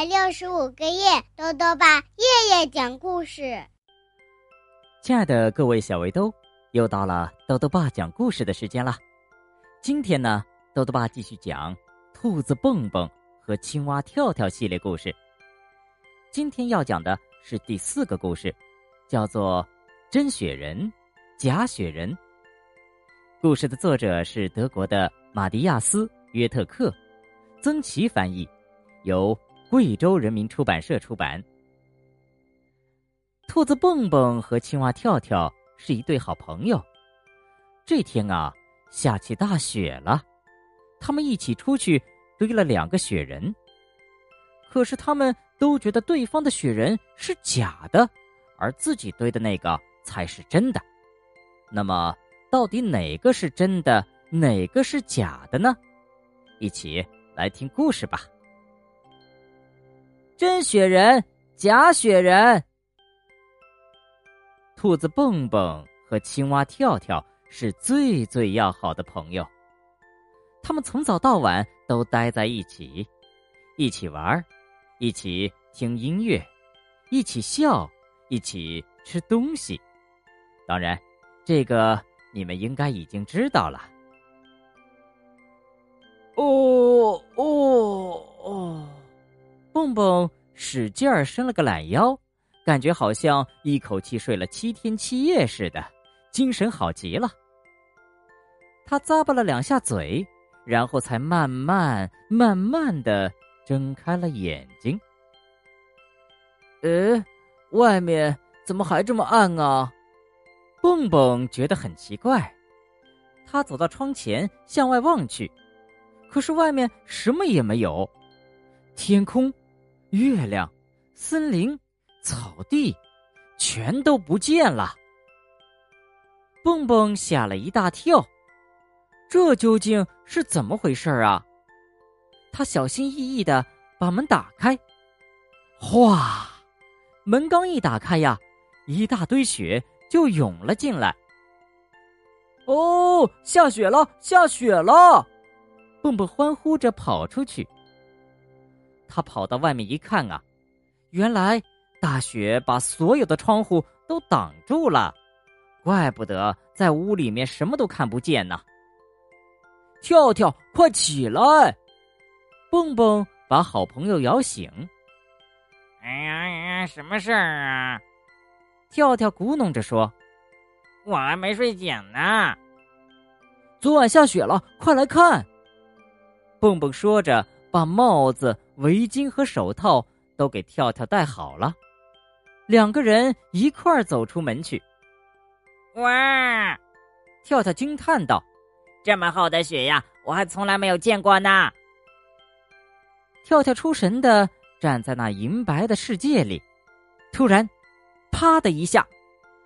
百六十五个夜，豆豆爸夜夜讲故事。亲爱的各位小围兜，又到了豆豆爸讲故事的时间了。今天呢，豆豆爸继续讲兔子蹦蹦和青蛙跳跳系列故事。今天要讲的是第四个故事，叫做《真雪人，假雪人》。故事的作者是德国的马迪亚斯·约特克，曾奇翻译，由贵州人民出版社出版。兔子蹦蹦和青蛙跳跳是一对好朋友。这天啊，下起大雪了，他们一起出去堆了两个雪人。可是他们都觉得对方的雪人是假的，而自己堆的那个才是真的。那么。到底哪个是真的，哪个是假的呢？一起来听故事吧。真雪人，假雪人。兔子蹦蹦和青蛙跳跳是最最要好的朋友，他们从早到晚都待在一起，一起玩，一起听音乐，一起笑，一起吃东西。当然，这个。你们应该已经知道了。哦哦哦！蹦蹦使劲儿伸了个懒腰，感觉好像一口气睡了七天七夜似的，精神好极了。他咂巴了两下嘴，然后才慢慢慢慢的睁开了眼睛。呃，外面怎么还这么暗啊？蹦蹦觉得很奇怪，他走到窗前向外望去，可是外面什么也没有，天空、月亮、森林、草地，全都不见了。蹦蹦吓了一大跳，这究竟是怎么回事啊？他小心翼翼的把门打开，哗，门刚一打开呀，一大堆雪。就涌了进来。哦，下雪了，下雪了！蹦蹦欢呼着跑出去。他跑到外面一看啊，原来大雪把所有的窗户都挡住了，怪不得在屋里面什么都看不见呢。跳跳，快起来！蹦蹦把好朋友摇醒。哎呀哎呀，什么事儿啊？跳跳咕哝着说：“我还没睡醒呢。昨晚下雪了，快来看！”蹦蹦说着，把帽子、围巾和手套都给跳跳戴好了。两个人一块儿走出门去。哇！跳跳惊叹道：“这么厚的雪呀，我还从来没有见过呢！”跳跳出神的站在那银白的世界里，突然。啪的一下，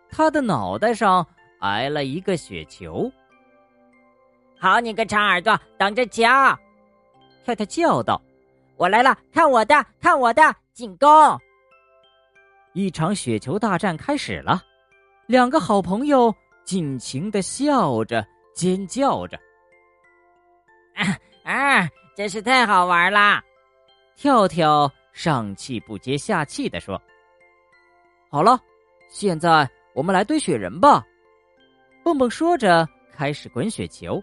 他的脑袋上挨了一个雪球。好你个长耳朵，等着瞧！跳跳叫道：“我来了，看我的，看我的，进攻！”一场雪球大战开始了，两个好朋友尽情的笑着，尖叫着。啊啊！真是太好玩啦！跳跳上气不接下气的说。好了，现在我们来堆雪人吧。蹦蹦说着，开始滚雪球。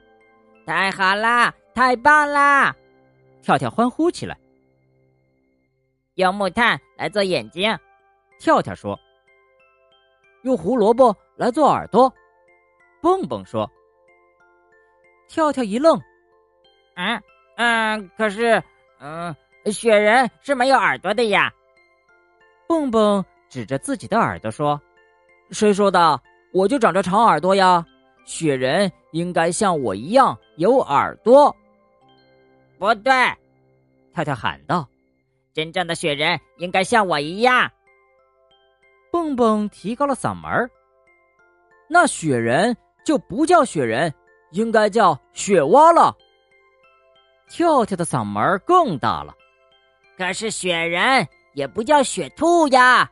太好啦，太棒啦！跳跳欢呼起来。用木炭来做眼睛，跳跳说。用胡萝卜来做耳朵，蹦蹦说。跳跳一愣，嗯嗯，可是，嗯，雪人是没有耳朵的呀。蹦蹦。指着自己的耳朵说：“谁说的？我就长着长耳朵呀！雪人应该像我一样有耳朵。”不对，跳跳喊道：“真正的雪人应该像我一样。”蹦蹦提高了嗓门儿：“那雪人就不叫雪人，应该叫雪蛙了。”跳跳的嗓门更大了：“可是雪人也不叫雪兔呀！”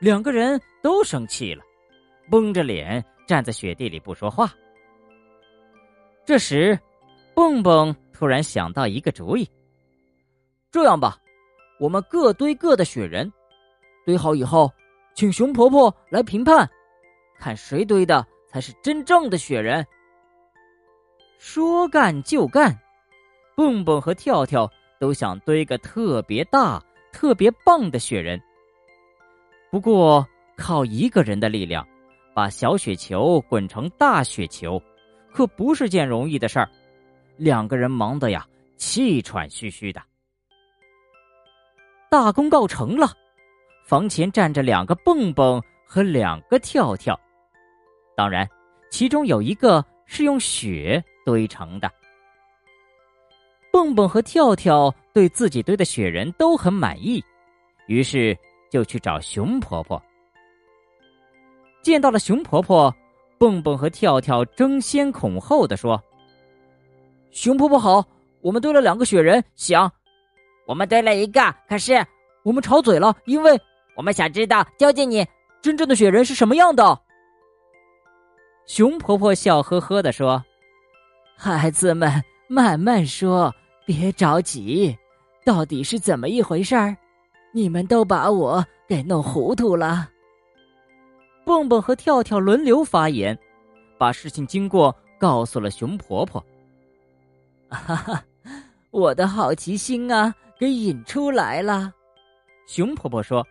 两个人都生气了，绷着脸站在雪地里不说话。这时，蹦蹦突然想到一个主意：“这样吧，我们各堆各的雪人，堆好以后，请熊婆婆来评判，看谁堆的才是真正的雪人。说干就干，蹦蹦和跳跳都想堆个特别大、特别棒的雪人。不过，靠一个人的力量把小雪球滚成大雪球，可不是件容易的事儿。两个人忙得呀，气喘吁吁的。大功告成了，房前站着两个蹦蹦和两个跳跳，当然，其中有一个是用雪堆成的。蹦蹦和跳跳对自己堆的雪人都很满意，于是就去找熊婆婆。见到了熊婆婆，蹦蹦和跳跳争先恐后的说：“熊婆婆好，我们堆了两个雪人，想。”我们堆了一个，可是我们吵嘴了，因为我们想知道究竟你真正的雪人是什么样的。熊婆婆笑呵呵的说：“孩子们，慢慢说，别着急，到底是怎么一回事儿？你们都把我给弄糊涂了。”蹦蹦和跳跳轮流发言，把事情经过告诉了熊婆婆。哈哈，我的好奇心啊！给引出来了，熊婆婆说：“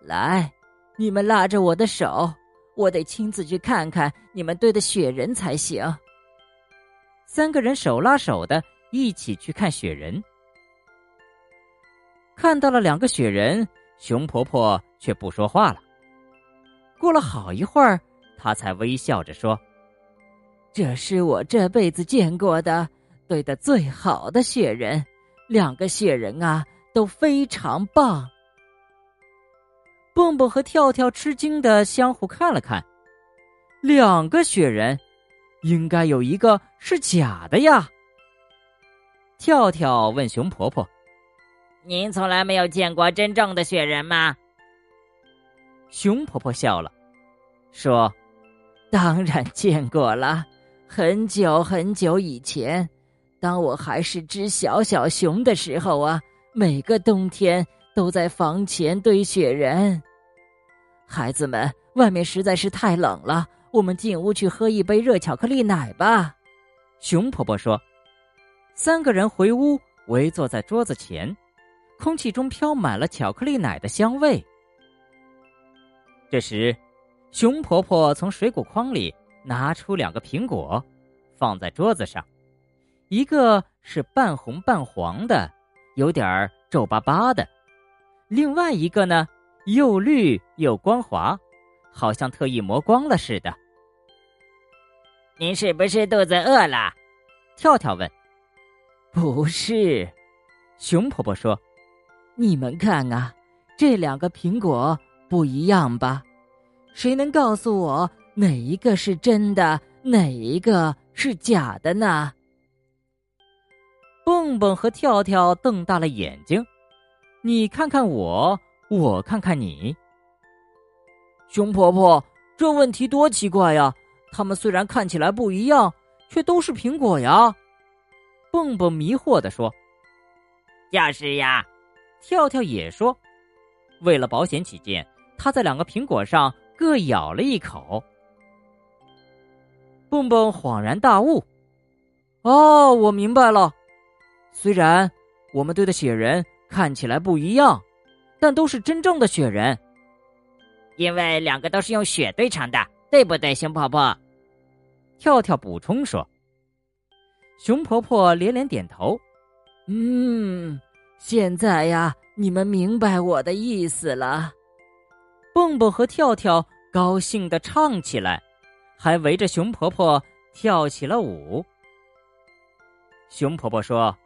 来，你们拉着我的手，我得亲自去看看你们堆的雪人才行。”三个人手拉手的一起去看雪人，看到了两个雪人，熊婆婆却不说话了。过了好一会儿，她才微笑着说：“这是我这辈子见过的堆的最好的雪人。”两个雪人啊，都非常棒。蹦蹦和跳跳吃惊的相互看了看，两个雪人，应该有一个是假的呀。跳跳问熊婆婆：“您从来没有见过真正的雪人吗？”熊婆婆笑了，说：“当然见过了，很久很久以前。”当我还是只小小熊的时候啊，每个冬天都在房前堆雪人。孩子们，外面实在是太冷了，我们进屋去喝一杯热巧克力奶吧。熊婆婆说。三个人回屋，围坐在桌子前，空气中飘满了巧克力奶的香味。这时，熊婆婆从水果筐里拿出两个苹果，放在桌子上。一个是半红半黄的，有点儿皱巴巴的；另外一个呢，又绿又光滑，好像特意磨光了似的。您是不是肚子饿了？跳跳问。不是，熊婆婆说：“你们看啊，这两个苹果不一样吧？谁能告诉我哪一个是真的，哪一个是假的呢？”蹦蹦和跳跳瞪大了眼睛，你看看我，我看看你。熊婆婆，这问题多奇怪呀！它们虽然看起来不一样，却都是苹果呀。蹦蹦迷惑的说：“就是呀。”跳跳也说：“为了保险起见，他在两个苹果上各咬了一口。”蹦蹦恍然大悟：“哦，我明白了。”虽然我们堆的雪人看起来不一样，但都是真正的雪人，因为两个都是用雪堆成的，对不对，熊婆婆？跳跳补充说。熊婆婆连连点头，嗯，现在呀，你们明白我的意思了。蹦蹦和跳跳高兴的唱起来，还围着熊婆婆跳起了舞。熊婆婆说。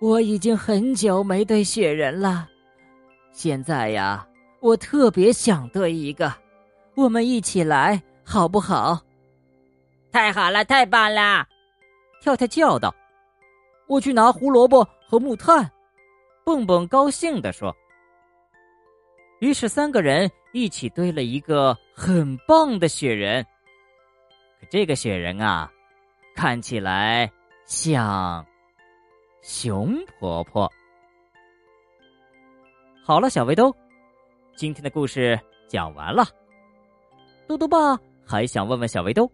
我已经很久没堆雪人了，现在呀，我特别想堆一个，我们一起来好不好？太好了，太棒了！跳跳叫道：“我去拿胡萝卜和木炭。”蹦蹦高兴地说。于是三个人一起堆了一个很棒的雪人。可这个雪人啊，看起来像……熊婆婆。好了，小围兜，今天的故事讲完了。豆豆爸还想问问小围兜：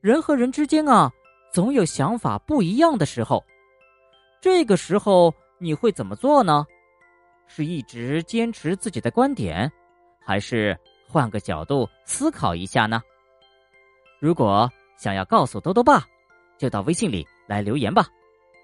人和人之间啊，总有想法不一样的时候，这个时候你会怎么做呢？是一直坚持自己的观点，还是换个角度思考一下呢？如果想要告诉豆豆爸，就到微信里来留言吧。